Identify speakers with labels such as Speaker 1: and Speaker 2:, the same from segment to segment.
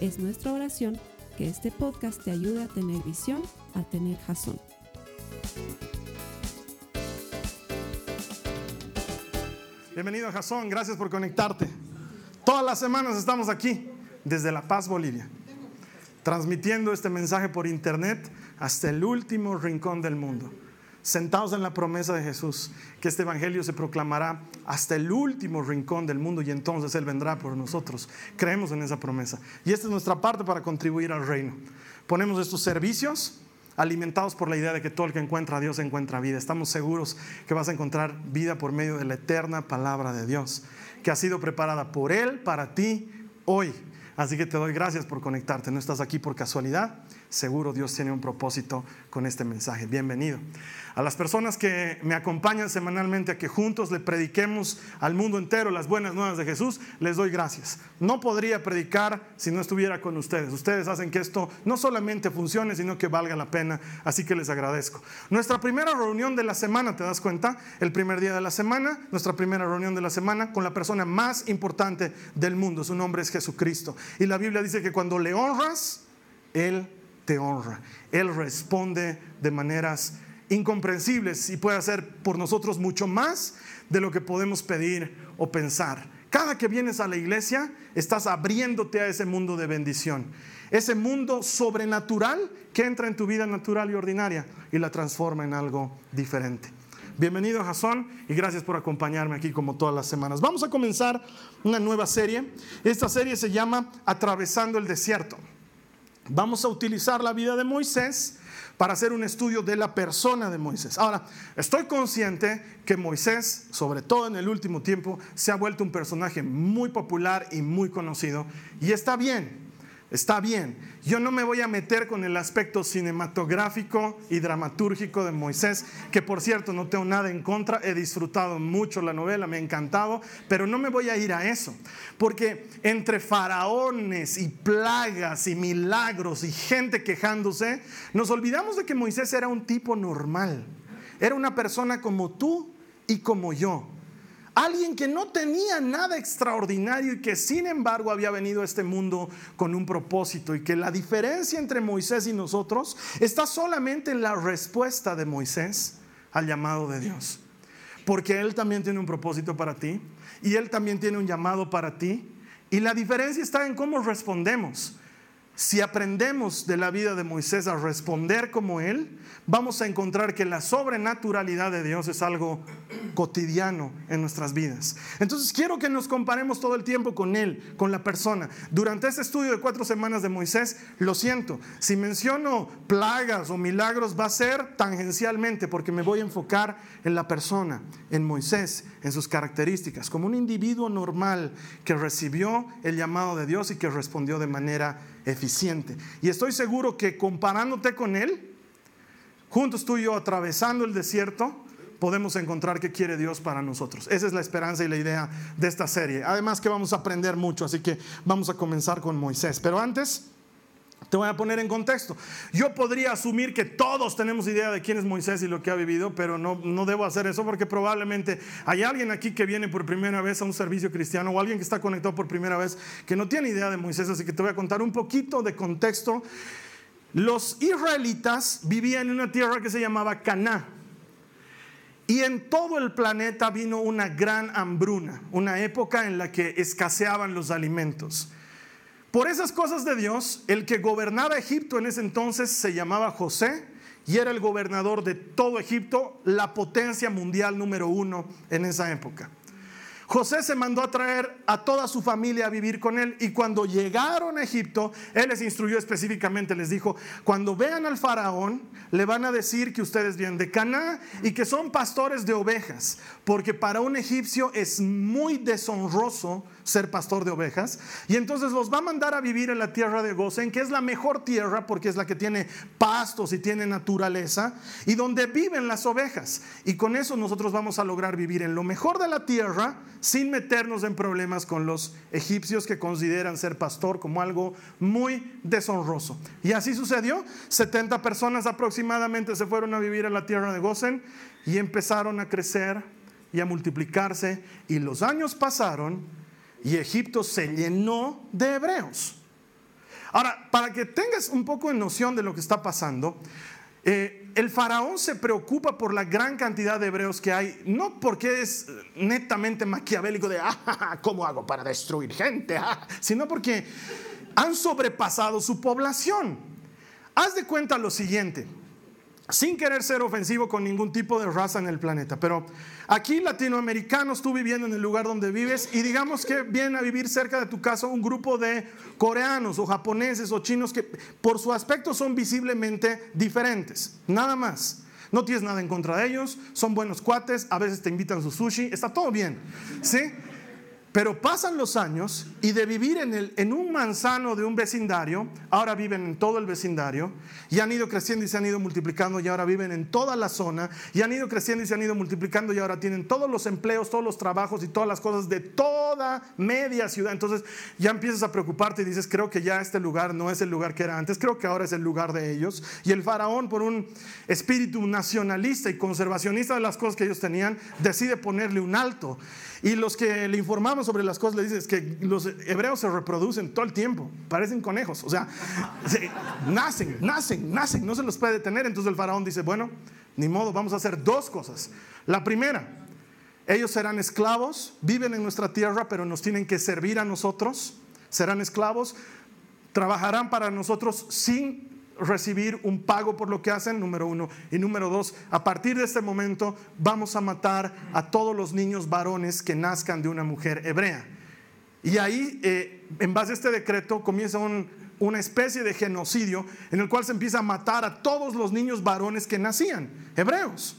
Speaker 1: Es nuestra oración que este podcast te ayude a tener visión, a tener jazón.
Speaker 2: Bienvenido a Jazón, gracias por conectarte. Todas las semanas estamos aquí, desde La Paz, Bolivia, transmitiendo este mensaje por internet hasta el último rincón del mundo sentados en la promesa de Jesús, que este Evangelio se proclamará hasta el último rincón del mundo y entonces Él vendrá por nosotros. Creemos en esa promesa. Y esta es nuestra parte para contribuir al reino. Ponemos estos servicios alimentados por la idea de que todo el que encuentra a Dios encuentra vida. Estamos seguros que vas a encontrar vida por medio de la eterna palabra de Dios, que ha sido preparada por Él para ti hoy. Así que te doy gracias por conectarte. No estás aquí por casualidad. Seguro Dios tiene un propósito con este mensaje. Bienvenido a las personas que me acompañan semanalmente a que juntos le prediquemos al mundo entero las buenas nuevas de Jesús, les doy gracias. No podría predicar si no estuviera con ustedes. Ustedes hacen que esto no solamente funcione, sino que valga la pena, así que les agradezco. Nuestra primera reunión de la semana, ¿te das cuenta? El primer día de la semana, nuestra primera reunión de la semana con la persona más importante del mundo. Su nombre es Jesucristo. Y la Biblia dice que cuando le honras, Él te honra. Él responde de maneras incomprensibles y puede hacer por nosotros mucho más de lo que podemos pedir o pensar. Cada que vienes a la iglesia, estás abriéndote a ese mundo de bendición, ese mundo sobrenatural que entra en tu vida natural y ordinaria y la transforma en algo diferente. Bienvenido Jason y gracias por acompañarme aquí como todas las semanas. Vamos a comenzar una nueva serie. Esta serie se llama Atravesando el Desierto. Vamos a utilizar la vida de Moisés para hacer un estudio de la persona de Moisés. Ahora, estoy consciente que Moisés, sobre todo en el último tiempo, se ha vuelto un personaje muy popular y muy conocido. Y está bien, Está bien, yo no me voy a meter con el aspecto cinematográfico y dramatúrgico de Moisés, que por cierto no tengo nada en contra, he disfrutado mucho la novela, me ha encantado, pero no me voy a ir a eso, porque entre faraones y plagas y milagros y gente quejándose, nos olvidamos de que Moisés era un tipo normal, era una persona como tú y como yo Alguien que no tenía nada extraordinario y que sin embargo había venido a este mundo con un propósito y que la diferencia entre Moisés y nosotros está solamente en la respuesta de Moisés al llamado de Dios. Porque Él también tiene un propósito para ti y Él también tiene un llamado para ti. Y la diferencia está en cómo respondemos. Si aprendemos de la vida de Moisés a responder como Él, vamos a encontrar que la sobrenaturalidad de Dios es algo cotidiano en nuestras vidas. Entonces quiero que nos comparemos todo el tiempo con Él, con la persona. Durante este estudio de cuatro semanas de Moisés, lo siento, si menciono plagas o milagros va a ser tangencialmente porque me voy a enfocar en la persona, en Moisés, en sus características, como un individuo normal que recibió el llamado de Dios y que respondió de manera eficiente. Y estoy seguro que comparándote con Él, juntos tú y yo atravesando el desierto, podemos encontrar qué quiere Dios para nosotros. Esa es la esperanza y la idea de esta serie. Además que vamos a aprender mucho, así que vamos a comenzar con Moisés. Pero antes... Te voy a poner en contexto. Yo podría asumir que todos tenemos idea de quién es Moisés y lo que ha vivido, pero no, no debo hacer eso porque probablemente hay alguien aquí que viene por primera vez a un servicio cristiano o alguien que está conectado por primera vez que no tiene idea de Moisés, así que te voy a contar un poquito de contexto. Los israelitas vivían en una tierra que se llamaba Caná. Y en todo el planeta vino una gran hambruna, una época en la que escaseaban los alimentos. Por esas cosas de Dios, el que gobernaba Egipto en ese entonces se llamaba José y era el gobernador de todo Egipto, la potencia mundial número uno en esa época. José se mandó a traer a toda su familia a vivir con él y cuando llegaron a Egipto, él les instruyó específicamente, les dijo, cuando vean al faraón, le van a decir que ustedes vienen de Caná y que son pastores de ovejas, porque para un egipcio es muy deshonroso ser pastor de ovejas y entonces los va a mandar a vivir en la tierra de Gosen, que es la mejor tierra porque es la que tiene pastos y tiene naturaleza y donde viven las ovejas. Y con eso nosotros vamos a lograr vivir en lo mejor de la tierra sin meternos en problemas con los egipcios que consideran ser pastor como algo muy deshonroso. Y así sucedió. 70 personas aproximadamente se fueron a vivir en la tierra de Gosen y empezaron a crecer y a multiplicarse. Y los años pasaron y Egipto se llenó de hebreos. Ahora, para que tengas un poco de noción de lo que está pasando, eh, el faraón se preocupa por la gran cantidad de hebreos que hay, no porque es netamente maquiavélico de, ah, ¿cómo hago para destruir gente? Ah", sino porque han sobrepasado su población. Haz de cuenta lo siguiente, sin querer ser ofensivo con ningún tipo de raza en el planeta, pero aquí latinoamericanos, tú viviendo en el lugar donde vives y digamos que vienen a vivir cerca de tu casa un grupo de coreanos o japoneses o chinos que por su aspecto son visiblemente diferentes, nada más. No tienes nada en contra de ellos, son buenos cuates, a veces te invitan su sushi, está todo bien, ¿sí? Pero pasan los años y de vivir en, el, en, un manzano de un vecindario, ahora viven en todo el vecindario, y han ido creciendo y se han ido multiplicando, y ahora viven en toda la zona, y han ido creciendo y se han ido multiplicando, y ahora tienen todos los empleos, todos los trabajos y todas las cosas de toda media ciudad. Entonces ya empiezas a preocuparte y dices, creo que ya este lugar no es el lugar que era antes, creo que ahora es el lugar de ellos. Y el faraón, por un espíritu nacionalista y conservacionista de las cosas que ellos tenían, decide ponerle un alto. Y los que le informaban sobre las cosas le dicen que los hebreos se reproducen todo el tiempo, parecen conejos, o sea, nacen, nacen, nacen, no se los puede detener. Entonces el faraón dice, bueno, ni modo, vamos a hacer dos cosas. La primera, ellos serán esclavos, viven en nuestra tierra, pero nos tienen que servir a nosotros, serán esclavos, trabajarán para nosotros sin recibir un pago por lo que hacen, número uno. Y número dos, a partir de este momento vamos a matar a todos los niños varones que nazcan de una mujer hebrea. Y ahí, eh, en base a este decreto, comienza una especie de genocidio en el cual se empieza a matar a todos los niños varones que nacían, hebreos.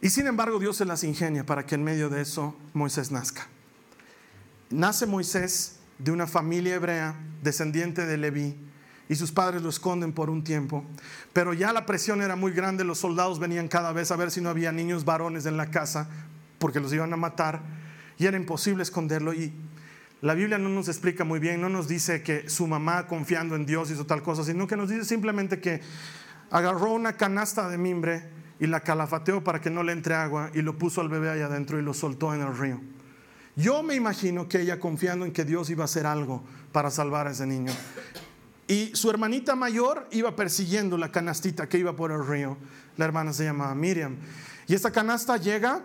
Speaker 2: Y sin embargo Dios se las ingenia para que en medio de eso Moisés nazca. Nace Moisés de una familia hebrea, descendiente de Leví, y sus padres lo esconden por un tiempo. Pero ya la presión era muy grande, los soldados venían cada vez a ver si no había niños varones en la casa, porque los iban a matar, y era imposible esconderlo. Y la Biblia no nos explica muy bien, no nos dice que su mamá confiando en Dios hizo tal cosa, sino que nos dice simplemente que agarró una canasta de mimbre y la calafateó para que no le entre agua y lo puso al bebé allá adentro y lo soltó en el río. Yo me imagino que ella confiando en que Dios iba a hacer algo para salvar a ese niño. Y su hermanita mayor iba persiguiendo la canastita que iba por el río. La hermana se llamaba Miriam. Y esta canasta llega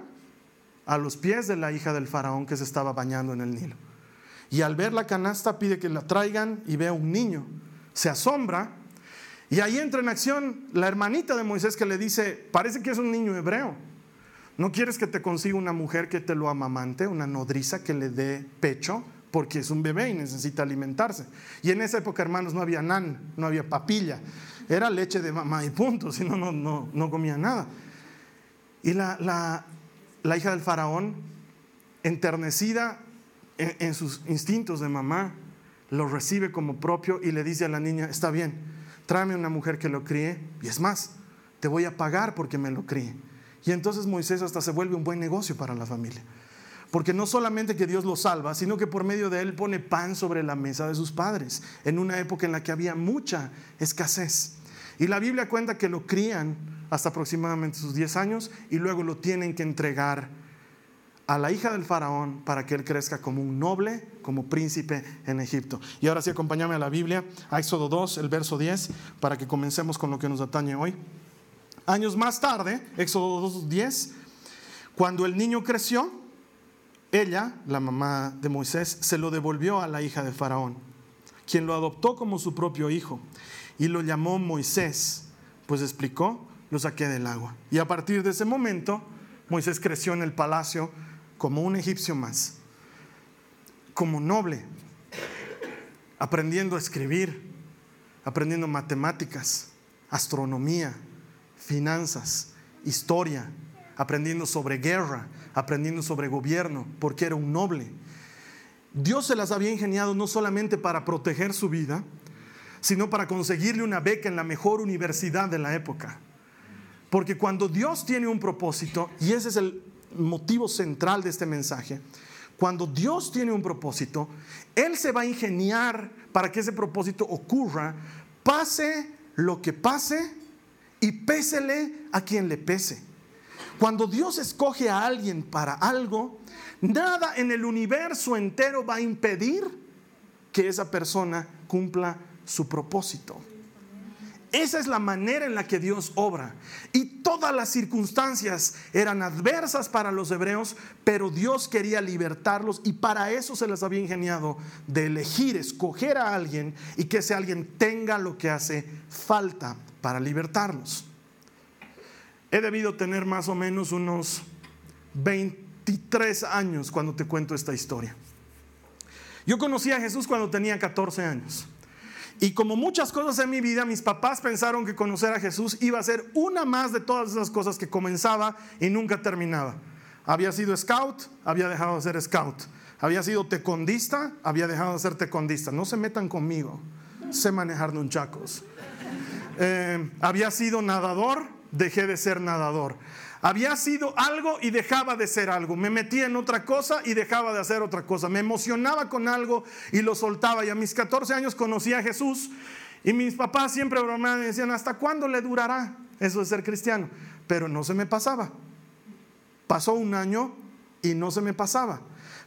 Speaker 2: a los pies de la hija del faraón que se estaba bañando en el Nilo. Y al ver la canasta pide que la traigan y ve a un niño. Se asombra y ahí entra en acción la hermanita de Moisés que le dice, parece que es un niño hebreo. ¿No quieres que te consiga una mujer que te lo amamante, una nodriza que le dé pecho? Porque es un bebé y necesita alimentarse. Y en esa época, hermanos, no había nan, no había papilla. Era leche de mamá y punto, si no, no, no comía nada. Y la, la, hija del faraón, enternecida en, en sus instintos de mamá, lo recibe como propio y le dice a la niña, está bien, tráeme una mujer que lo críe y es más, te voy a pagar porque me lo críe. Y entonces Moisés hasta se vuelve un buen negocio para la familia. Porque no solamente que Dios lo salva, sino que por medio de él pone pan sobre la mesa de sus padres, en una época en la que había mucha escasez. Y la Biblia cuenta que lo crían hasta aproximadamente sus 10 años y luego lo tienen que entregar a la hija del faraón para que él crezca como un noble, como príncipe en Egipto. Y ahora sí, acompáñame a la Biblia, a Éxodo 2, el verso 10, para que comencemos con lo que nos atañe hoy. Años más tarde, Éxodo 2.10, cuando el niño creció, ella, la mamá de Moisés, se lo devolvió a la hija de Faraón, quien lo adoptó como su propio hijo y lo llamó Moisés, pues explicó, lo saqué del agua. Y a partir de ese momento, Moisés creció en el palacio como un egipcio más, como noble, aprendiendo a escribir, aprendiendo matemáticas, astronomía, finanzas, historia, aprendiendo sobre guerra, aprendiendo sobre gobierno, porque era un noble. Dios se las había ingeniado no solamente para proteger su vida, sino para conseguirle una beca en la mejor universidad de la época. Porque cuando Dios tiene un propósito, y ese es el motivo central de este mensaje, cuando Dios tiene un propósito, Él se va a ingeniar para que ese propósito ocurra, pase lo que pase y pésele a quien le pese. Cuando Dios escoge a alguien para algo, nada en el universo entero va a impedir que esa persona cumpla su propósito. Esa es la manera en la que Dios obra. Y todas las circunstancias eran adversas para los hebreos, pero Dios quería libertarlos y para eso se les había ingeniado de elegir, escoger a alguien y que ese alguien tenga lo que hace falta para libertarlos. He debido tener más o menos unos 23 años cuando te cuento esta historia. Yo conocí a Jesús cuando tenía 14 años. Y como muchas cosas en mi vida, mis papás pensaron que conocer a Jesús iba a ser una más de todas esas cosas que comenzaba y nunca terminaba. Había sido scout, había dejado de ser scout. Había sido tecondista, había dejado de ser tecondista. No se metan conmigo, sé manejar nunchacos. Eh, había sido nadador, dejé de ser nadador. Había sido algo y dejaba de ser algo. Me metía en otra cosa y dejaba de hacer otra cosa. Me emocionaba con algo y lo soltaba. Y a mis 14 años conocí a Jesús y mis papás siempre bromeaban y decían, ¿hasta cuándo le durará eso de ser cristiano? Pero no se me pasaba. Pasó un año y no se me pasaba.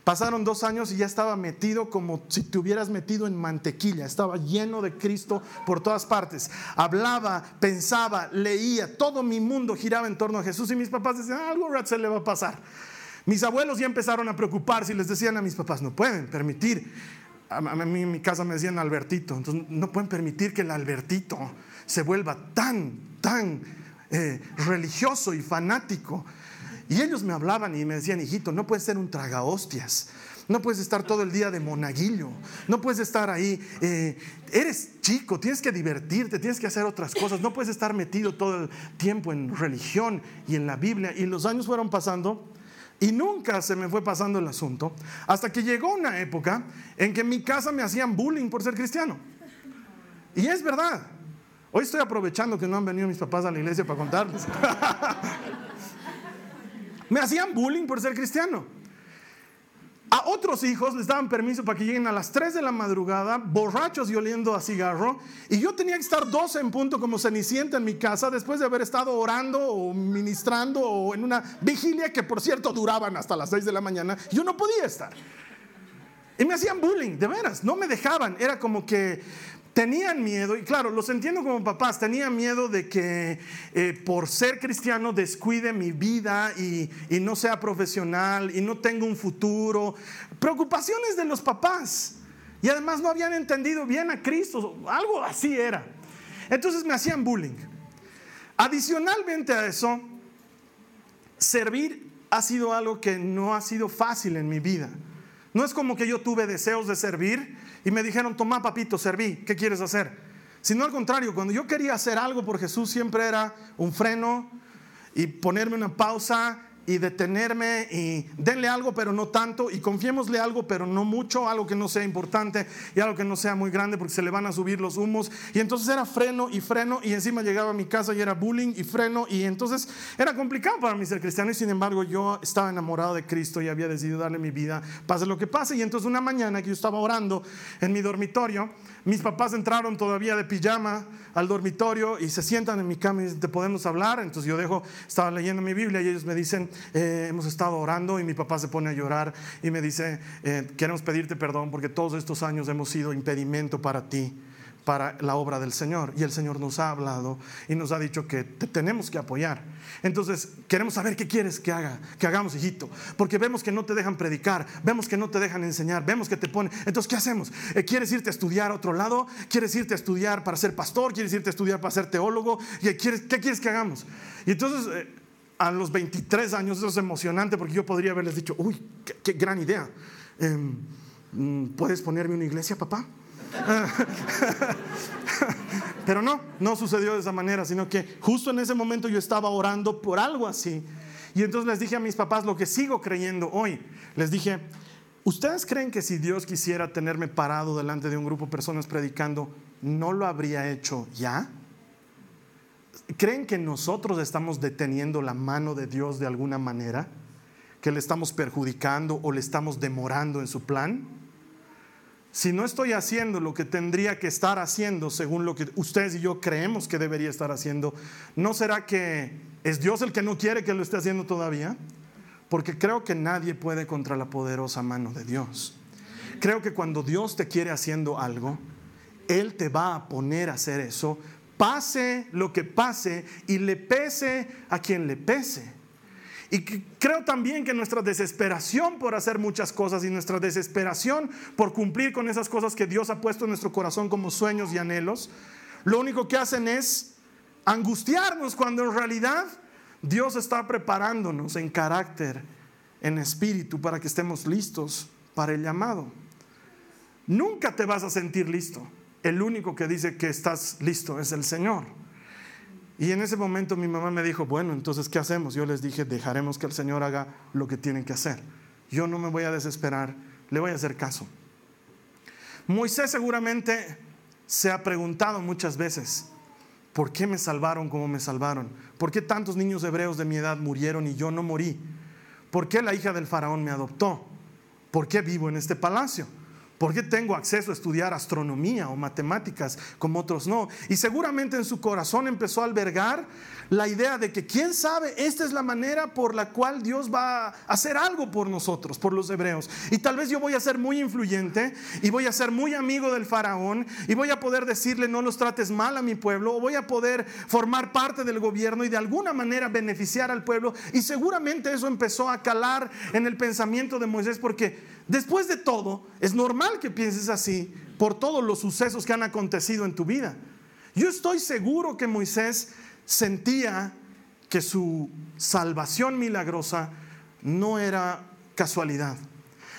Speaker 2: Pasaron dos años y ya estaba metido como si te hubieras metido en mantequilla. Estaba lleno de Cristo por todas partes. Hablaba, pensaba, leía. Todo mi mundo giraba en torno a Jesús y mis papás decían, algo se le va a pasar. Mis abuelos ya empezaron a preocuparse y les decían a mis papás, no pueden permitir. A mí en mi casa me decían Albertito. Entonces no pueden permitir que el Albertito se vuelva tan, tan eh, religioso y fanático. Y ellos me hablaban y me decían, hijito, no puedes ser un traga hostias. No puedes estar todo el día de monaguillo. No puedes estar ahí. Eh, eres chico, tienes que divertirte, tienes que hacer otras cosas. No puedes estar metido todo el tiempo en religión y en la Biblia. Y los años fueron pasando y nunca se me fue pasando el asunto. Hasta que llegó una época en que en mi casa me hacían bullying por ser cristiano. Y es verdad. Hoy estoy aprovechando que no han venido mis papás a la iglesia para contarles. Me hacían bullying por ser cristiano. A otros hijos les daban permiso para que lleguen a las 3 de la madrugada, borrachos y oliendo a cigarro. Y yo tenía que estar 12 en punto como cenicienta en mi casa después de haber estado orando o ministrando o en una vigilia que por cierto duraban hasta las 6 de la mañana. Yo no podía estar. Y me hacían bullying, de veras, no me dejaban. Era como que tenían miedo, y claro, los entiendo como papás, tenían miedo de que eh, por ser cristiano descuide mi vida y, y, no sea profesional y no tenga un futuro. Preocupaciones de los papás. Y además no habían entendido bien a Cristo, algo así era. Entonces me hacían bullying. Adicionalmente a eso, servir ha sido algo que no ha sido fácil en mi vida. No es como que yo tuve deseos de servir y me dijeron, toma papito, serví, ¿qué quieres hacer? Sino al contrario, cuando yo quería hacer algo por Jesús siempre era un freno y ponerme una pausa y detenerme y denle algo pero no tanto y confiémosle algo pero no mucho, algo que no sea importante y algo que no sea muy grande porque se le van a subir los humos. Y entonces era freno y freno y encima llegaba a mi casa y era bullying y freno y entonces era complicado para mí ser cristiano y sin embargo yo estaba enamorado de Cristo y había decidido darle mi vida, pase lo que pase. Y entonces una mañana que yo estaba orando en mi dormitorio, mis papás entraron todavía de pijama al dormitorio y se sientan en mi cama y ¿te podemos hablar? Entonces yo dejo, estaba leyendo mi Biblia y ellos me dicen, eh, hemos estado orando y mi papá se pone a llorar y me dice, eh, queremos pedirte perdón porque todos estos años hemos sido impedimento para ti para la obra del Señor. Y el Señor nos ha hablado y nos ha dicho que te tenemos que apoyar. Entonces, queremos saber qué quieres que haga, que hagamos, hijito. Porque vemos que no te dejan predicar, vemos que no te dejan enseñar, vemos que te ponen. Entonces, ¿qué hacemos? Eh, ¿Quieres irte a estudiar a otro lado? ¿Quieres irte a estudiar para ser pastor? ¿Quieres irte a estudiar para ser teólogo? ¿Qué quieres, qué quieres que hagamos? Y entonces... a los 23 años, eso es emocionante porque yo podría haberles dicho, uy, qué, gran idea. Em, mm, ¿Puedes ponerme una iglesia, papá? Pero no, no sucedió de esa manera, sino que justo en ese momento yo estaba orando por algo así. Y entonces les dije a mis papás lo que sigo creyendo hoy. Les dije, ¿ustedes creen que si Dios quisiera tenerme parado delante de un grupo de personas predicando, no lo habría hecho ya? ¿Creen que nosotros estamos deteniendo la mano de Dios de alguna manera? ¿Que le estamos perjudicando o le estamos demorando en su plan? Si no estoy haciendo lo que tendría que estar haciendo según lo que ustedes y yo creemos que debería estar haciendo, ¿no será que es Dios el que no quiere que lo esté haciendo todavía? Porque creo que nadie puede contra la poderosa mano de Dios. Creo que cuando Dios te quiere haciendo algo, Él te va a poner a hacer eso pase lo que pase y le pese a quien le pese. Y creo también que nuestra desesperación por hacer muchas cosas y nuestra desesperación por cumplir con esas cosas que Dios ha puesto en nuestro corazón como sueños y anhelos, lo único que hacen es angustiarnos cuando en realidad Dios está preparándonos en carácter, en espíritu, para que estemos listos para el llamado. Nunca te vas a sentir listo el único que dice que estás listo es el Señor. Y en ese momento mi mamá me dijo, bueno, entonces, ¿qué hacemos? Yo les dije, dejaremos que el Señor haga lo que tienen que hacer. Yo no me voy a desesperar, le voy a hacer caso. Moisés seguramente se ha preguntado muchas veces, ¿por qué me salvaron como me salvaron? ¿Por qué tantos niños hebreos de mi edad murieron y yo no morí? ¿Por qué la hija del faraón me adoptó? ¿Por qué vivo en este palacio? ¿Por qué tengo acceso a estudiar astronomía o matemáticas como otros no? Y seguramente en su corazón empezó a albergar la idea de que, quién sabe, esta es la manera por la cual Dios va a hacer algo por nosotros, por los hebreos. Y tal vez yo voy a ser muy influyente y voy a ser muy amigo del faraón y voy a poder decirle no los trates mal a mi pueblo o voy a poder formar parte del gobierno y de alguna manera beneficiar al pueblo. Y seguramente eso empezó a calar en el pensamiento de Moisés porque Después de todo, es normal que pienses así por todos los sucesos que han acontecido en tu vida. Yo estoy seguro que Moisés sentía que su salvación milagrosa no era casualidad.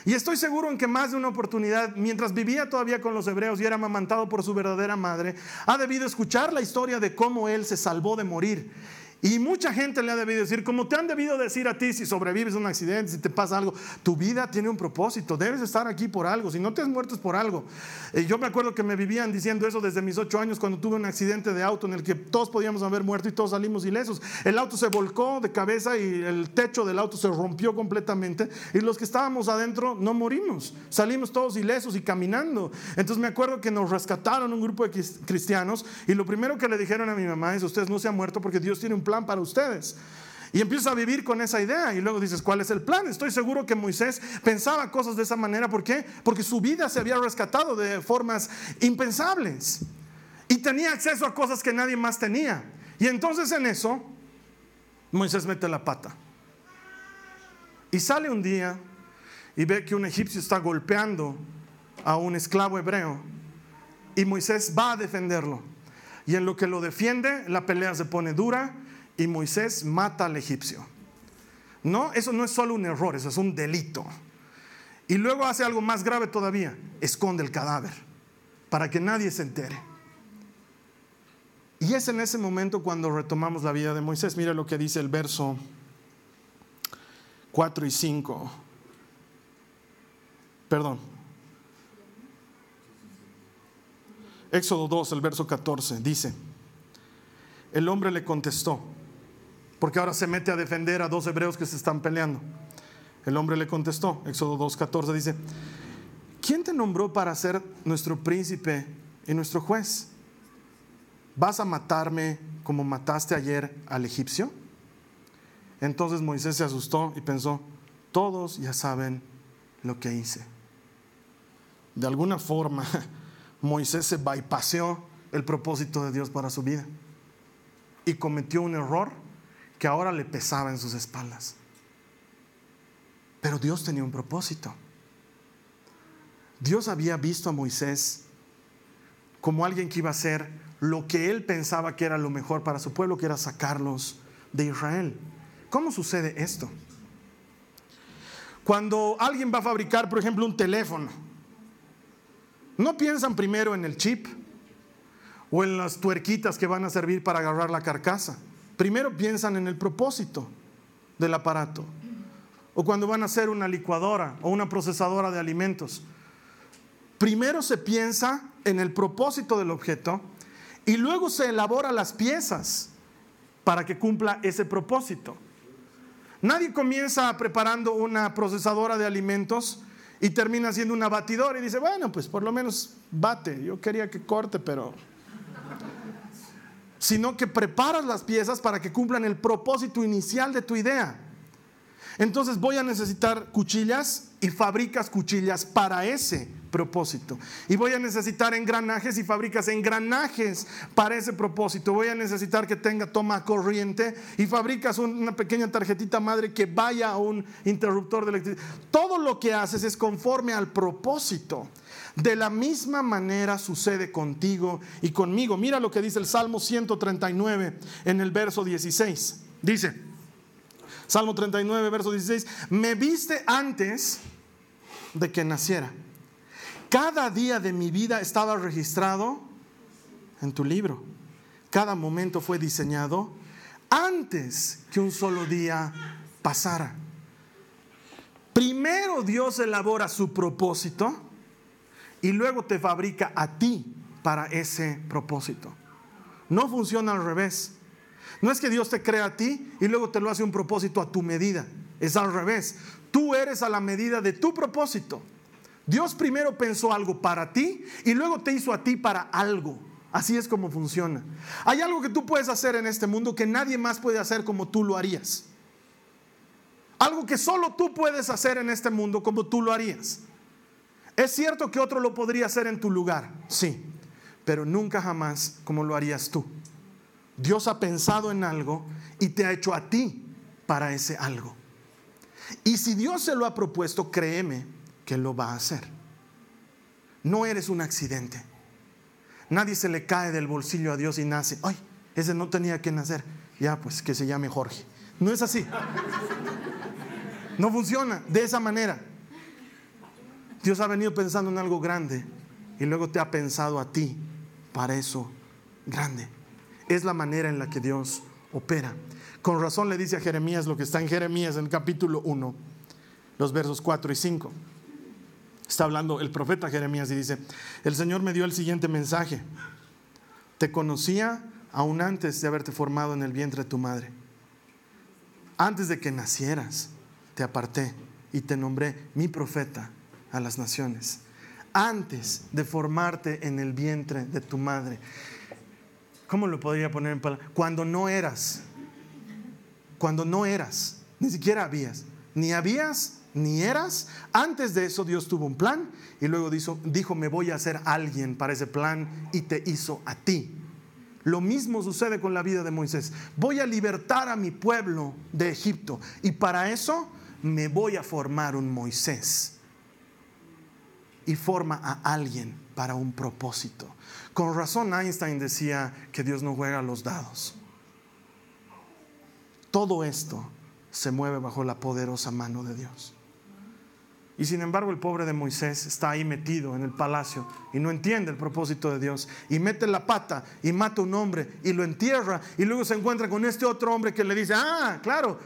Speaker 2: Y estoy seguro en que más de una oportunidad, mientras vivía todavía con los hebreos y era amamantado por su verdadera madre, ha debido escuchar la historia de cómo él se salvó de morir y mucha gente le ha debido decir, como te han debido decir a ti si sobrevives a un accidente, si te pasa algo, tu vida tiene un propósito, debes estar aquí por algo, si no te has muerto es por algo. Y yo me acuerdo que me vivían diciendo eso desde mis ocho años cuando tuve un accidente de auto en el que todos podíamos haber muerto y todos salimos ilesos. El auto se volcó de cabeza y el techo del auto se rompió completamente y los que estábamos adentro no morimos, salimos todos ilesos y caminando. Entonces me acuerdo que nos rescataron un grupo de cristianos y lo primero que le dijeron a mi mamá es, ustedes no se han muerto porque Dios tiene un plan para ustedes. Y empiezas a vivir con esa idea y luego dices, ¿cuál es el plan? Estoy seguro que Moisés pensaba cosas de esa manera. ¿Por qué? Porque su vida se había rescatado de formas impensables. Y tenía acceso a cosas que nadie más tenía. Y entonces en eso, Moisés mete la pata. Y sale un día y ve que un egipcio está golpeando a un esclavo hebreo. Y Moisés va a defenderlo. Y en lo que lo defiende, la pelea se pone dura y Moisés mata al egipcio. No, eso no es solo un error, eso es un delito. Y luego hace algo más grave todavía, esconde el cadáver para que nadie se entere. Y es en ese momento cuando retomamos la vida de Moisés. Mira lo que dice el verso 4 y 5. Perdón. Éxodo 2, el verso 14, dice, el hombre le contestó, porque ahora se mete a defender a dos hebreos que se están peleando. El hombre le contestó, Éxodo 2.14 dice, ¿quién te nombró para ser nuestro príncipe y nuestro juez? ¿Vas a matarme como mataste ayer al egipcio? Entonces Moisés se asustó y pensó, todos ya saben lo que hice. De alguna forma, Moisés se bypaseó el propósito de Dios para su vida y cometió un error que ahora le pesaba en sus espaldas. Pero Dios tenía un propósito. Dios había visto a Moisés como alguien que iba a hacer lo que él pensaba que era lo mejor para su pueblo, que era sacarlos de Israel. ¿cómo sucede esto? Cuando alguien va a fabricar, por ejemplo, un teléfono, no piensan primero en el chip o en las tuerquitas que van a servir para agarrar la carcasa. Primero piensan en el propósito del aparato. O cuando van a hacer una licuadora o una procesadora de alimentos. Primero se piensa en el propósito del objeto y luego se elabora las piezas para que cumpla ese propósito. Nadie comienza preparando una procesadora de alimentos y termina siendo una batidora y dice, bueno, pues por lo menos bate. Yo quería que corte, pero... Sino que preparas las piezas para que cumplan el propósito inicial de tu idea. Entonces voy a necesitar cuchillas y fabricas cuchillas para ese propósito. Y voy a necesitar engranajes y fabricas engranajes para ese propósito. Voy a necesitar que tenga toma corriente y fabricas una pequeña tarjetita madre que vaya a un interruptor de electricidad. Todo lo que haces es conforme al propósito. De la misma manera sucede contigo y conmigo. Mira lo que dice el Salmo 139 en el verso 16. Dice, Salmo 39, verso 16, me viste antes de que naciera cada día de mi vida estaba registrado en tu libro. Cada momento fue diseñado antes que un solo día pasara. Primero Dios elabora su propósito y luego te fabrica a ti para ese propósito. No funciona al revés. No es que Dios te crea a ti y luego te lo hace un propósito a tu medida. Es al revés. Tú eres a la medida de tu propósito. Dios primero pensó algo para ti y luego te hizo a ti para algo. Así es como funciona. Hay algo que tú puedes hacer en este mundo que nadie más puede hacer como tú lo harías. Algo que solo tú puedes hacer en este mundo como tú lo harías. Es cierto que otro lo podría hacer en tu lugar, sí, pero nunca jamás como lo harías tú. Dios ha pensado en algo y te ha hecho a ti para ese algo. Y si Dios se lo ha propuesto, créeme, que lo va a hacer. No eres un accidente. Nadie se le cae del bolsillo a Dios y nace. Ay, ese no tenía que nacer. Ya, pues que se llame Jorge. No es así. No funciona de esa manera. Dios ha venido pensando en algo grande y luego te ha pensado a ti para eso grande. Es la manera en la que Dios opera. Con razón le dice a Jeremías lo que está en Jeremías en el capítulo 1, los versos 4 y 5. Está hablando el profeta Jeremías y dice, el Señor me dio el siguiente mensaje. Te conocía aún antes de haberte formado en el vientre de tu madre. Antes de que nacieras, te aparté y te nombré mi profeta a las naciones. Antes de formarte en el vientre de tu madre. ¿Cómo lo podría poner en palabras? Cuando no eras. Cuando no eras. Ni siquiera habías. Ni habías ni eras. Antes de eso Dios tuvo un plan y luego dijo, dijo, me voy a hacer alguien para ese plan y te hizo a ti. Lo mismo sucede con la vida de Moisés. Voy a libertar a mi pueblo de Egipto y para eso me voy a formar un Moisés. Y forma a alguien para un propósito. Con razón Einstein decía que Dios no juega los dados. Todo esto se mueve bajo la poderosa mano de Dios. Y sin embargo el pobre de Moisés está ahí metido en el palacio y no entiende el propósito de Dios. Y mete la pata y mata a un hombre y lo entierra y luego se encuentra con este otro hombre que le dice, ah, claro,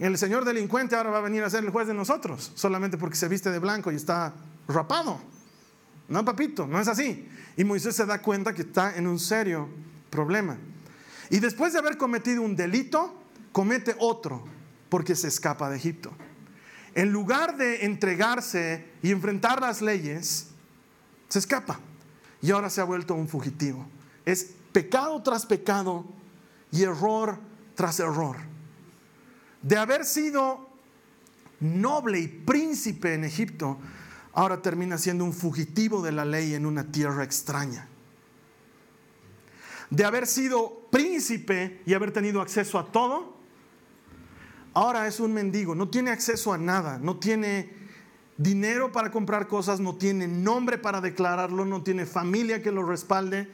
Speaker 2: el señor delincuente ahora va a venir a ser el juez de nosotros, solamente porque se viste de blanco y está rapado. No, papito, no es así. Y Moisés se da cuenta que está en un serio problema. Y después de haber cometido un delito, comete otro porque se escapa de Egipto en lugar de entregarse y enfrentar las leyes, se escapa y ahora se ha vuelto un fugitivo. Es pecado tras pecado y error tras error. De haber sido noble y príncipe en Egipto, ahora termina siendo un fugitivo de la ley en una tierra extraña. De haber sido príncipe y haber tenido acceso a todo, Ahora es un mendigo, no tiene acceso a nada, no tiene dinero para comprar cosas, no tiene nombre para declararlo, no tiene familia que lo respalde.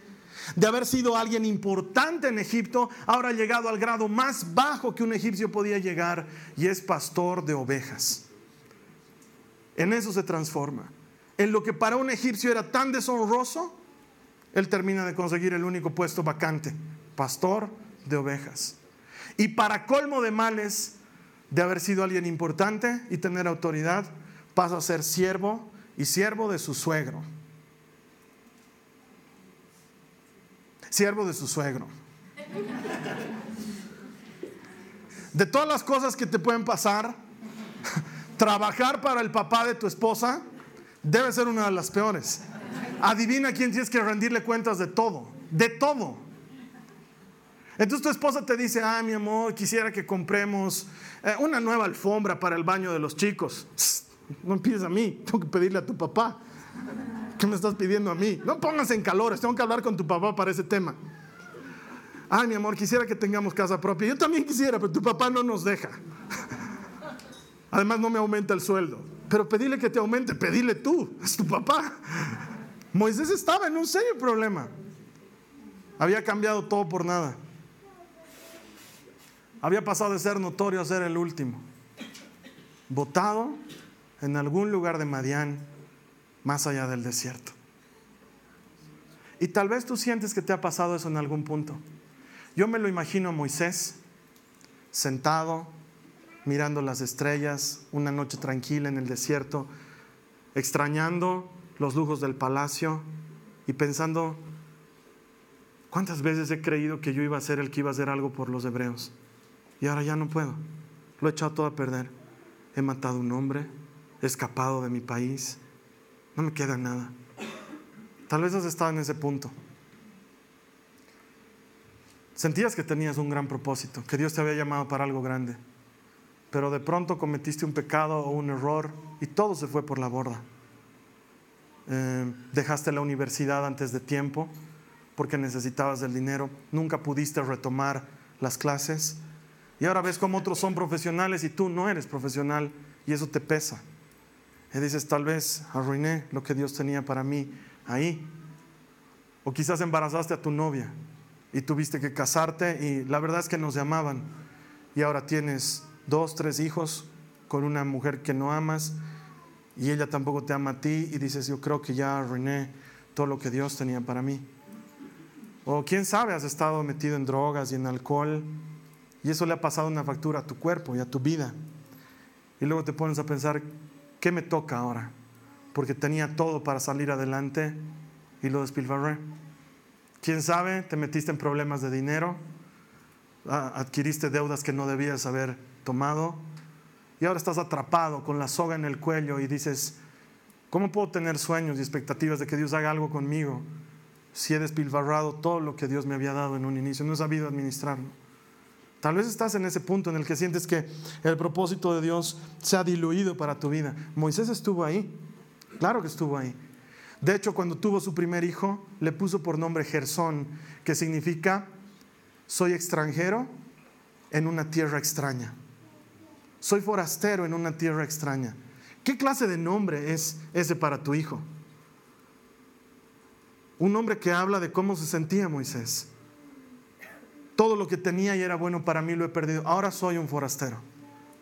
Speaker 2: de haber sido alguien importante en Egipto, ahora ha llegado al grado más bajo que un egipcio podía llegar y es pastor de ovejas. En eso se transforma. En lo que para un egipcio era tan deshonroso, él termina de conseguir el único puesto vacante, pastor de ovejas. Y para colmo de males, de haber sido alguien importante y tener autoridad, pasa a ser siervo y siervo de su suegro. Siervo de su suegro. De todas las cosas que te pueden pasar, trabajar para el papá de tu esposa debe ser una de las peores. Adivina quién tienes que rendirle cuentas de todo, de todo. Entonces tu esposa te dice, ah, mi amor, quisiera que compremos eh, una nueva alfombra para el baño de los chicos. no empieces a mí, tengo que pedirle a tu papá. ¿Qué me estás pidiendo a mí? No pongas en calores, tengo que hablar con tu papá para ese tema. Ay, mi amor, quisiera que tengamos casa propia. Yo también quisiera, pero tu papá no nos deja. Además, no me aumenta el sueldo. Pero pedirle que te aumente, pedirle tú, es tu papá. Moisés estaba en un serio problema. Había cambiado todo por nada. Había pasado de ser notorio a ser el último. Votado en algún lugar de Madián, más allá del desierto. Y tal vez tú sientes que te ha pasado eso en algún punto. Yo me lo imagino a Moisés sentado, mirando las estrellas, una noche tranquila en el desierto, extrañando los lujos del palacio y pensando, ¿cuántas veces he creído que yo iba a ser el que iba a hacer algo por los hebreos? Y ahora ya no puedo. Lo he echado todo a perder. He matado a un hombre, he escapado de mi país, no me queda nada. Tal vez has estado en ese punto. Sentías que tenías un gran propósito, que Dios te había llamado para algo grande, pero de pronto cometiste un pecado o un error y todo se fue por la borda. Eh, dejaste la universidad antes de tiempo porque necesitabas el dinero, nunca pudiste retomar las clases y ahora ves cómo otros son profesionales y tú no eres profesional y eso te pesa. Y dices, tal vez arruiné lo que Dios tenía para mí ahí. O quizás embarazaste a tu novia y tuviste que casarte y la verdad es que nos llamaban y ahora tienes dos, tres hijos con una mujer que no amas y ella tampoco te ama a ti y dices, yo creo que ya arruiné todo lo que Dios tenía para mí. O quién sabe, has estado metido en drogas y en alcohol y eso le ha pasado una factura a tu cuerpo y a tu vida. Y luego te pones a pensar, ¿qué me toca ahora? Porque tenía todo para salir adelante y lo despilfarré. ¿Quién sabe? Te metiste en problemas de dinero, adquiriste deudas que no debías haber tomado y ahora estás atrapado con la soga en el cuello y dices, ¿cómo puedo tener sueños y expectativas de que Dios haga algo conmigo si he despilfarrado todo lo que Dios me había dado en un inicio? No he sabido administrarlo. Tal vez estás en ese punto en el que sientes que el propósito de Dios se ha diluido para tu vida. Moisés estuvo ahí, claro que estuvo ahí. De hecho, cuando tuvo su primer hijo, le puso por nombre Gersón, que significa soy extranjero en una tierra extraña soy forastero en una tierra extraña. ¿Qué clase de nombre es ese para tu hijo? Un nombre que habla de cómo se sentía Moisés. Todo lo que tenía y era bueno para mí lo he perdido. Ahora soy un forastero.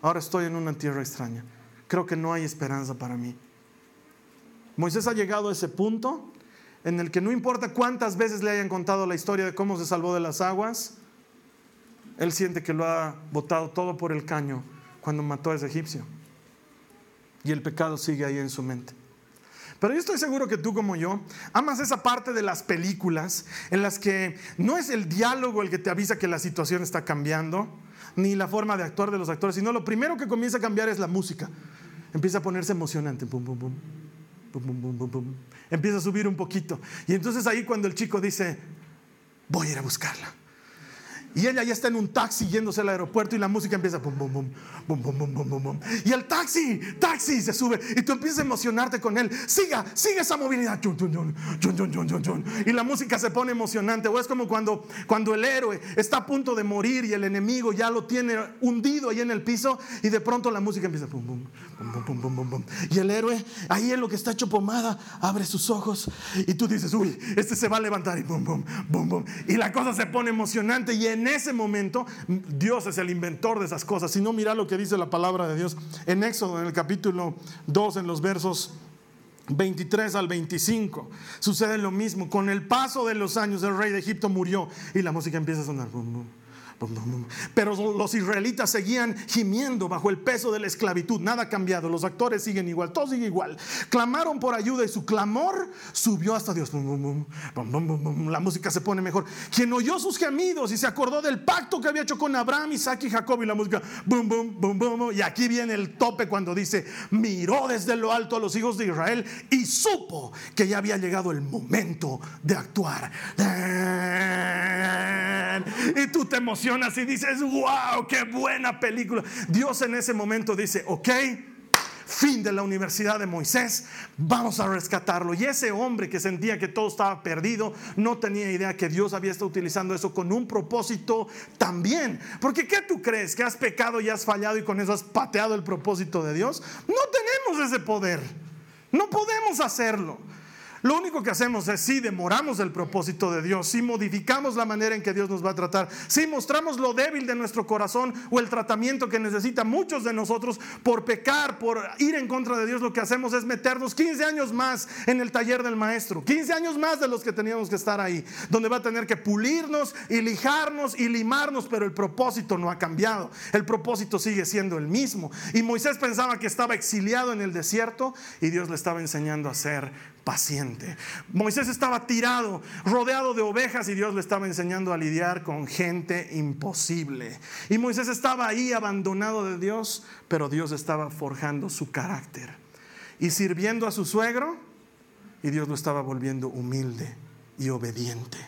Speaker 2: Ahora estoy en una tierra extraña. Creo que no hay esperanza para mí. Moisés ha llegado a ese punto en el que no importa cuántas veces le hayan contado la historia de cómo se salvó de las aguas, él siente que lo ha botado todo por el caño cuando mató a ese egipcio. Y el pecado sigue ahí en su mente. Pero yo estoy seguro que tú como yo amas esa parte de las películas en las que no es el diálogo el que te avisa que la situación está cambiando, ni la forma de actuar de los actores, sino lo primero que comienza a cambiar es la música. Empieza a ponerse emocionante. Empieza a subir un poquito. Y entonces ahí cuando el chico dice, voy a ir a buscarla. Y ella ya está en un taxi yéndose al aeropuerto y la música empieza bum, bum, bum, bum, bum, bum, bum, bum. Y el taxi, taxi se sube y tú empiezas a emocionarte con él. Siga, sigue esa movilidad. Y la música se pone emocionante. O es como cuando, cuando el héroe está a punto de morir y el enemigo ya lo tiene hundido ahí en el piso y de pronto la música empieza bum, bum, bum, bum, bum, bum, bum. Y el héroe, ahí en lo que está hecho pomada, abre sus ojos y tú dices, uy, este se va a levantar y bum, bum, bum, bum. Y la cosa se pone emocionante y en en ese momento Dios es el inventor de esas cosas. Si no, mira lo que dice la palabra de Dios en Éxodo, en el capítulo 2, en los versos 23 al 25. Sucede lo mismo. Con el paso de los años, el rey de Egipto murió y la música empieza a sonar. Pero los israelitas seguían gimiendo bajo el peso de la esclavitud. Nada ha cambiado. Los actores siguen igual. Todo sigue igual. Clamaron por ayuda y su clamor subió hasta Dios. La música se pone mejor. Quien oyó sus gemidos y se acordó del pacto que había hecho con Abraham, Isaac y Jacob y la música. Y aquí viene el tope cuando dice, miró desde lo alto a los hijos de Israel y supo que ya había llegado el momento de actuar. Y tú te emocionas y dices, wow, qué buena película. Dios en ese momento dice, ok, fin de la universidad de Moisés, vamos a rescatarlo. Y ese hombre que sentía que todo estaba perdido, no tenía idea que Dios había estado utilizando eso con un propósito también. Porque ¿qué tú crees? ¿Que has pecado y has fallado y con eso has pateado el propósito de Dios? No tenemos ese poder. No podemos hacerlo. Lo único que hacemos es si demoramos el propósito de Dios, si modificamos la manera en que Dios nos va a tratar, si mostramos lo débil de nuestro corazón o el tratamiento que necesita muchos de nosotros por pecar, por ir en contra de Dios, lo que hacemos es meternos 15 años más en el taller del maestro, 15 años más de los que teníamos que estar ahí, donde va a tener que pulirnos y lijarnos y limarnos, pero el propósito no ha cambiado, el propósito sigue siendo el mismo. Y Moisés pensaba que estaba exiliado en el desierto y Dios le estaba enseñando a ser paciente. Moisés estaba tirado, rodeado de ovejas y Dios le estaba enseñando a lidiar con gente imposible. Y Moisés estaba ahí abandonado de Dios, pero Dios estaba forjando su carácter. Y sirviendo a su suegro, y Dios lo estaba volviendo humilde y obediente.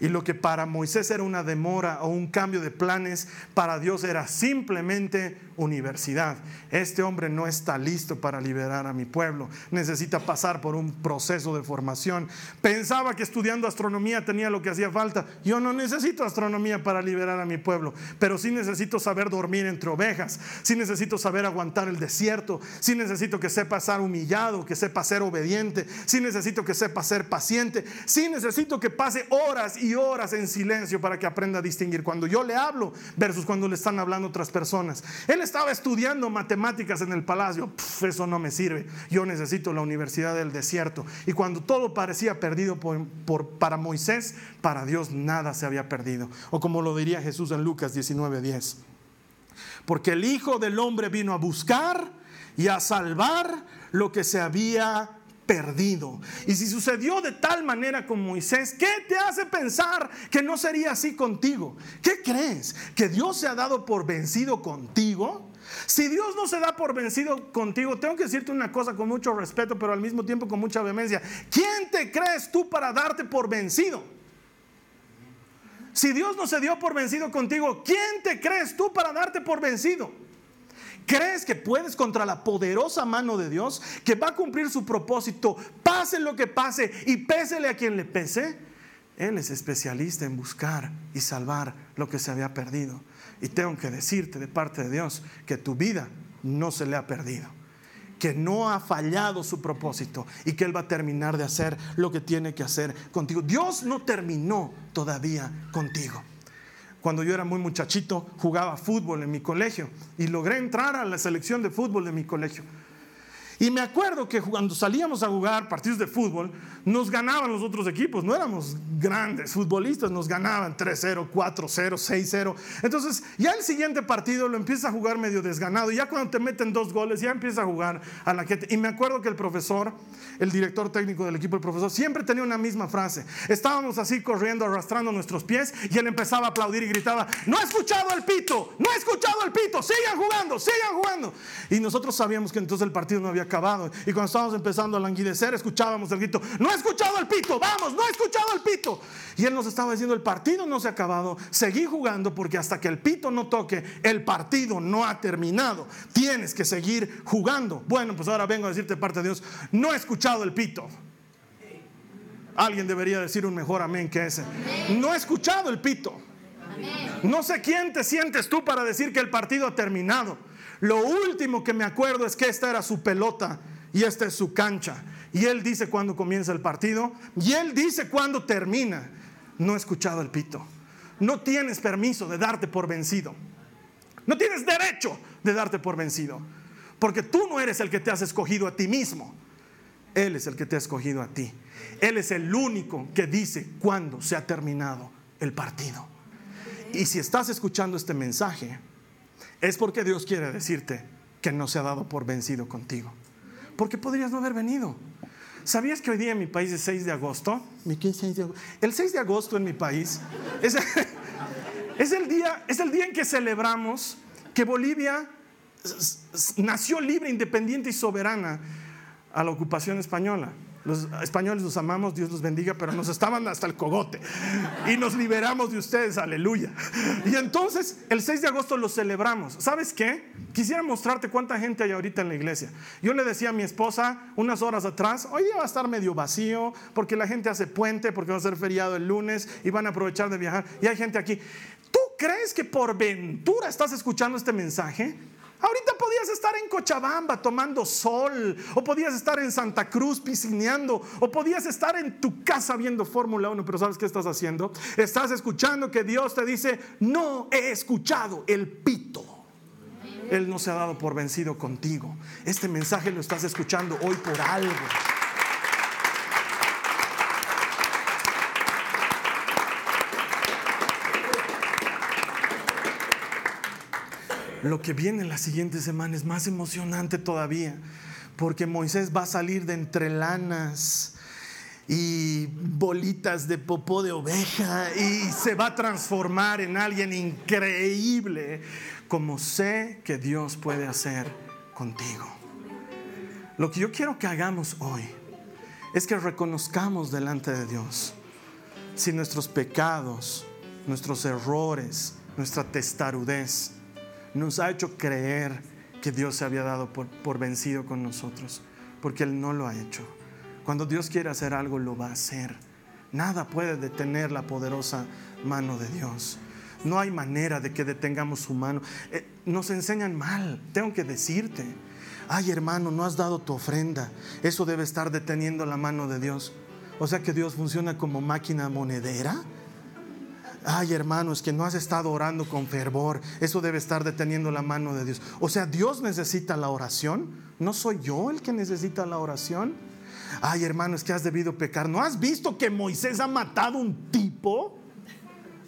Speaker 2: Y lo que para Moisés era una demora o un cambio de planes, para Dios era simplemente universidad. Este hombre no está listo para liberar a mi pueblo. Necesita pasar por un proceso de formación. Pensaba que estudiando astronomía tenía lo que hacía falta. Yo no necesito astronomía para liberar a mi pueblo, pero sí necesito saber dormir entre ovejas. Sí necesito saber aguantar el desierto. Sí necesito que sepa ser humillado, que sepa ser obediente. Sí necesito que sepa ser paciente. Sí necesito que pase horas y horas en silencio para que aprenda a distinguir cuando yo le hablo versus cuando le están hablando otras personas. Él estaba estudiando matemáticas en el palacio. eso no me sirve. Yo necesito la universidad del desierto. Y cuando todo parecía perdido para Moisés, para Dios nada se había perdido. O como lo diría Jesús en Lucas 19:10. Porque el Hijo del Hombre vino a buscar y a salvar lo que se había perdido. Y si sucedió de tal manera con Moisés, ¿qué te hace pensar que no sería así contigo? ¿Qué crees? ¿Que Dios se ha dado por vencido contigo? Si Dios no se da por vencido contigo, tengo que decirte una cosa con mucho respeto, pero al mismo tiempo con mucha vehemencia. ¿Quién te crees tú para darte por vencido? Si Dios no se dio por vencido contigo, ¿quién te crees tú para darte por vencido? ¿Crees que puedes contra la poderosa mano de Dios que va a cumplir su propósito, pase lo que pase y pésele a quien le pese? Él es especialista en buscar y salvar lo que se había perdido. Y tengo que decirte de parte de Dios que tu vida no se le ha perdido, que no ha fallado su propósito y que Él va a terminar de hacer lo que tiene que hacer contigo. Dios no terminó todavía contigo cuando yo era muy muchachito, jugaba fútbol en mi colegio y logré entrar a la selección de fútbol de mi colegio. Y me acuerdo que cuando salíamos a jugar partidos de fútbol, nos ganaban los otros equipos. No éramos grandes futbolistas, nos ganaban 3-0, 4-0, 6-0. Entonces, ya el siguiente partido lo empieza a jugar medio desganado. Y ya cuando te meten dos goles, ya empieza a jugar a la gente. Y me acuerdo que el profesor, el director técnico del equipo, el profesor, siempre tenía una misma frase. Estábamos así corriendo, arrastrando nuestros pies, y él empezaba a aplaudir y gritaba: No he escuchado el pito, no he escuchado el pito, sigan jugando, sigan jugando. Y nosotros sabíamos que entonces el partido no había acabado. Y cuando estábamos empezando a languidecer, escuchábamos el grito, no he escuchado el pito, vamos, no he escuchado el pito. Y él nos estaba diciendo, el partido no se ha acabado, seguí jugando porque hasta que el pito no toque, el partido no ha terminado. Tienes que seguir jugando. Bueno, pues ahora vengo a decirte parte de Dios, no he escuchado el pito. Alguien debería decir un mejor amén que ese. No he escuchado el pito. No sé quién te sientes tú para decir que el partido ha terminado. Lo último que me acuerdo es que esta era su pelota y esta es su cancha. Y él dice cuándo comienza el partido y él dice cuándo termina. No he escuchado el pito. No tienes permiso de darte por vencido. No tienes derecho de darte por vencido. Porque tú no eres el que te has escogido a ti mismo. Él es el que te ha escogido a ti. Él es el único que dice cuándo se ha terminado el partido. Y si estás escuchando este mensaje, es porque Dios quiere decirte que no se ha dado por vencido contigo. Porque podrías no haber venido. ¿Sabías que hoy día en mi país es 6 de agosto? El 6 de agosto en mi país es, el día, es el día en que celebramos que Bolivia nació libre, independiente y soberana a la ocupación española. Los españoles los amamos, Dios los bendiga, pero nos estaban hasta el cogote. Y nos liberamos de ustedes, aleluya. Y entonces el 6 de agosto lo celebramos. ¿Sabes qué? Quisiera mostrarte cuánta gente hay ahorita en la iglesia. Yo le decía a mi esposa unas horas atrás, hoy día va a estar medio vacío porque la gente hace puente, porque va a ser feriado el lunes y van a aprovechar de viajar. Y hay gente aquí. ¿Tú crees que por ventura estás escuchando este mensaje? Ahorita podías estar en Cochabamba tomando sol, o podías estar en Santa Cruz piscineando, o podías estar en tu casa viendo Fórmula 1, pero ¿sabes qué estás haciendo? Estás escuchando que Dios te dice, no he escuchado el pito. Él no se ha dado por vencido contigo. Este mensaje lo estás escuchando hoy por algo. Lo que viene la siguiente semana es más emocionante todavía, porque Moisés va a salir de entre lanas y bolitas de popó de oveja y se va a transformar en alguien increíble, como sé que Dios puede hacer contigo. Lo que yo quiero que hagamos hoy es que reconozcamos delante de Dios si nuestros pecados, nuestros errores, nuestra testarudez, nos ha hecho creer que Dios se había dado por, vencido con nosotros, porque Él no lo ha hecho. Cuando Dios quiere hacer algo, lo va a hacer. Nada puede detener la poderosa mano de Dios. No hay manera de que detengamos su mano. Eh, nos enseñan mal, tengo que decirte. Ay hermano, no has dado tu ofrenda. Eso debe estar deteniendo la mano de Dios. O sea que Dios funciona como máquina monedera ay hermano, es que no has estado orando con fervor, eso debe estar deteniendo la mano de Dios. O sea, Dios necesita la oración, no soy yo el que necesita la oración. Ay hermano, es que has debido pecar. ¿No has visto que Moisés ha matado un tipo?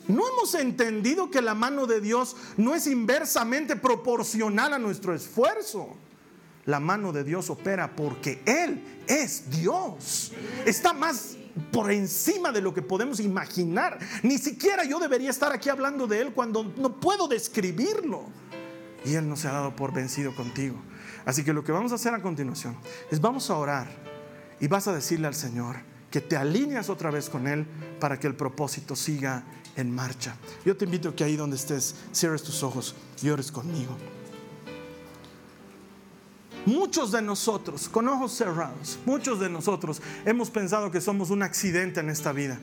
Speaker 2: No hemos entendido que la mano de Dios no es inversamente proporcional a nuestro esfuerzo. La mano de Dios opera porque Él es Dios. Está más por encima de lo que podemos imaginar. Ni siquiera yo debería estar aquí hablando de Él cuando no puedo describirlo. Y Él no se ha dado por vencido contigo. Así que lo que vamos a hacer a continuación es vamos a orar y vas a decirle al Señor que te alineas otra vez con Él para que el propósito siga en marcha. Yo te invito que ahí donde estés cierres tus ojos y ores conmigo. Muchos de nosotros, con ojos cerrados, muchos de nosotros hemos pensado que somos un accidente en esta vida.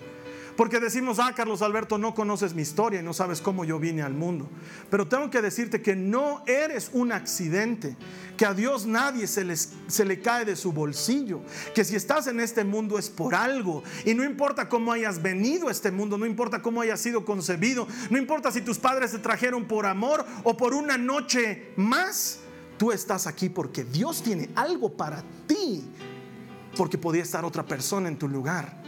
Speaker 2: Porque decimos, ah, Carlos Alberto, no conoces mi historia y no sabes cómo yo vine al mundo. Pero tengo que decirte que no eres un accidente, que a Dios nadie se, se le cae de su bolsillo, que si estás en este mundo es por algo. Y no importa cómo hayas venido a este mundo, no importa cómo hayas sido concebido, no importa si tus padres te trajeron por amor o por una noche más. Tú estás aquí porque Dios tiene algo para ti, porque podía estar otra persona en tu lugar.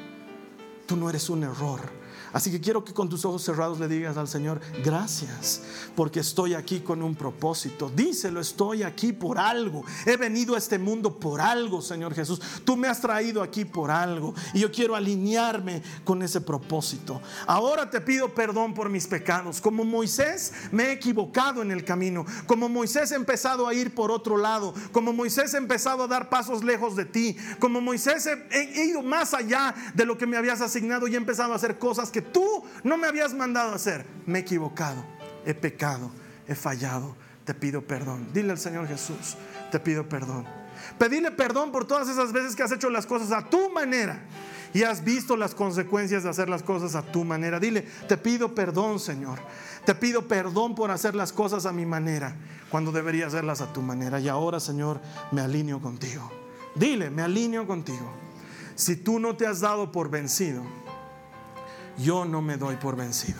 Speaker 2: Tú no eres un error. Así que quiero que con tus ojos cerrados le digas al Señor, gracias, porque estoy aquí con un propósito. Díselo, estoy aquí por algo. He venido a este mundo por algo, Señor Jesús. Tú me has traído aquí por algo y yo quiero alinearme con ese propósito. Ahora te pido perdón por mis pecados. Como Moisés me he equivocado en el camino. Como Moisés he empezado a ir por otro lado. Como Moisés he empezado a dar pasos lejos de ti. Como Moisés he, ido más allá de lo que me habías asignado y he empezado a hacer cosas que tú no me habías mandado hacer. Me he equivocado, he pecado, he fallado. Te pido perdón. Dile al Señor Jesús, te pido perdón. Pedirle perdón por todas esas veces que has hecho las cosas a tu manera y has visto las consecuencias de hacer las cosas a tu manera. Dile, te pido perdón, Señor. Te pido perdón por hacer las cosas a mi manera cuando debería hacerlas a tu manera. Y ahora, Señor, me alineo contigo. Dile, me alineo contigo. Si tú no te has dado por vencido, yo no me doy por vencido.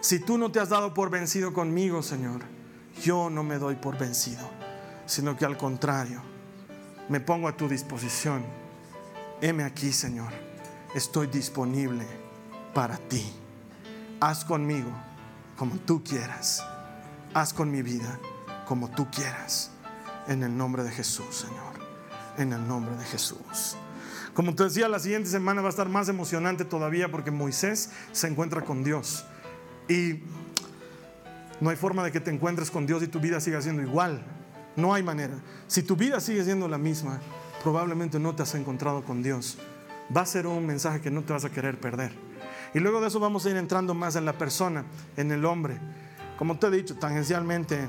Speaker 2: Si tú no te has dado por vencido conmigo, Señor, yo no me doy por vencido, sino que al contrario, me pongo a tu disposición. Heme aquí, Señor, estoy disponible para ti. Haz conmigo como tú quieras. Haz con mi vida como tú quieras. En el nombre de Jesús, Señor. En el nombre de Jesús. Como te decía, la siguiente semana va a estar más emocionante todavía porque Moisés se encuentra con Dios. Y no hay forma de que te encuentres con Dios y tu vida siga siendo igual. No hay manera. Si tu vida sigue siendo la misma, probablemente no te has encontrado con Dios. Va a ser un mensaje que no te vas a querer perder. Y luego de eso vamos a ir entrando más en la persona, en el hombre. Como te he dicho, tangencialmente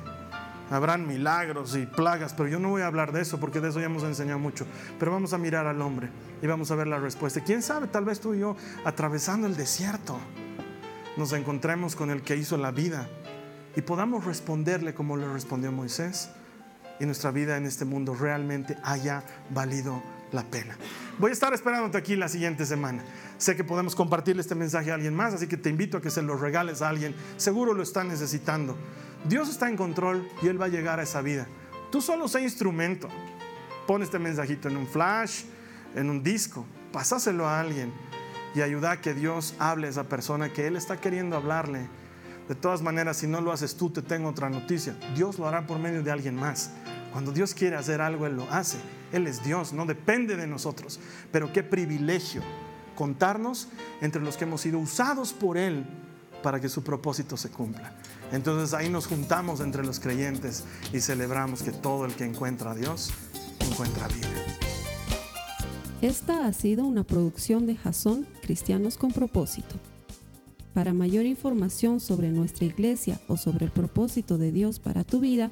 Speaker 2: habrán milagros y plagas, pero yo no voy a hablar de eso porque de eso ya hemos enseñado mucho. Pero vamos a mirar al hombre y vamos a ver la respuesta. ¿Quién sabe? Tal vez tú y yo, atravesando el desierto, nos encontremos con el que hizo la vida y podamos responderle como le respondió Moisés y nuestra vida en este mundo realmente haya valido la pena. Voy a estar esperándote aquí la siguiente semana. Sé que podemos compartirle este mensaje a alguien más, así que te invito a que se lo regales a alguien. Seguro lo está necesitando. Dios está en control y Él va a llegar a esa vida. Tú solo sé instrumento. Pon este mensajito en un flash, en un disco, pasáselo a alguien y ayuda a que Dios hable a esa persona que Él está queriendo hablarle. De todas maneras, si no lo haces tú, te tengo otra noticia. Dios lo hará por medio de alguien más. Cuando Dios quiere hacer algo, Él lo hace. Él es Dios, no depende de nosotros. Pero qué privilegio contarnos entre los que hemos sido usados por Él para que su propósito se cumpla. Entonces ahí nos juntamos entre los creyentes y celebramos que todo el que encuentra a Dios encuentra vida.
Speaker 1: Esta ha sido una producción de Jason Cristianos con propósito. Para mayor información sobre nuestra iglesia o sobre el propósito de Dios para tu vida,